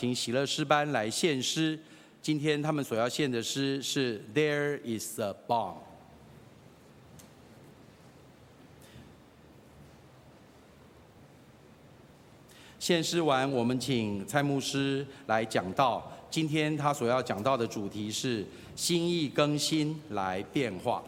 请喜乐诗班来献诗。今天他们所要献的诗是《There Is a bomb"》。献诗完，我们请蔡牧师来讲道。今天他所要讲到的主题是“心意更新来变化”。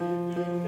Música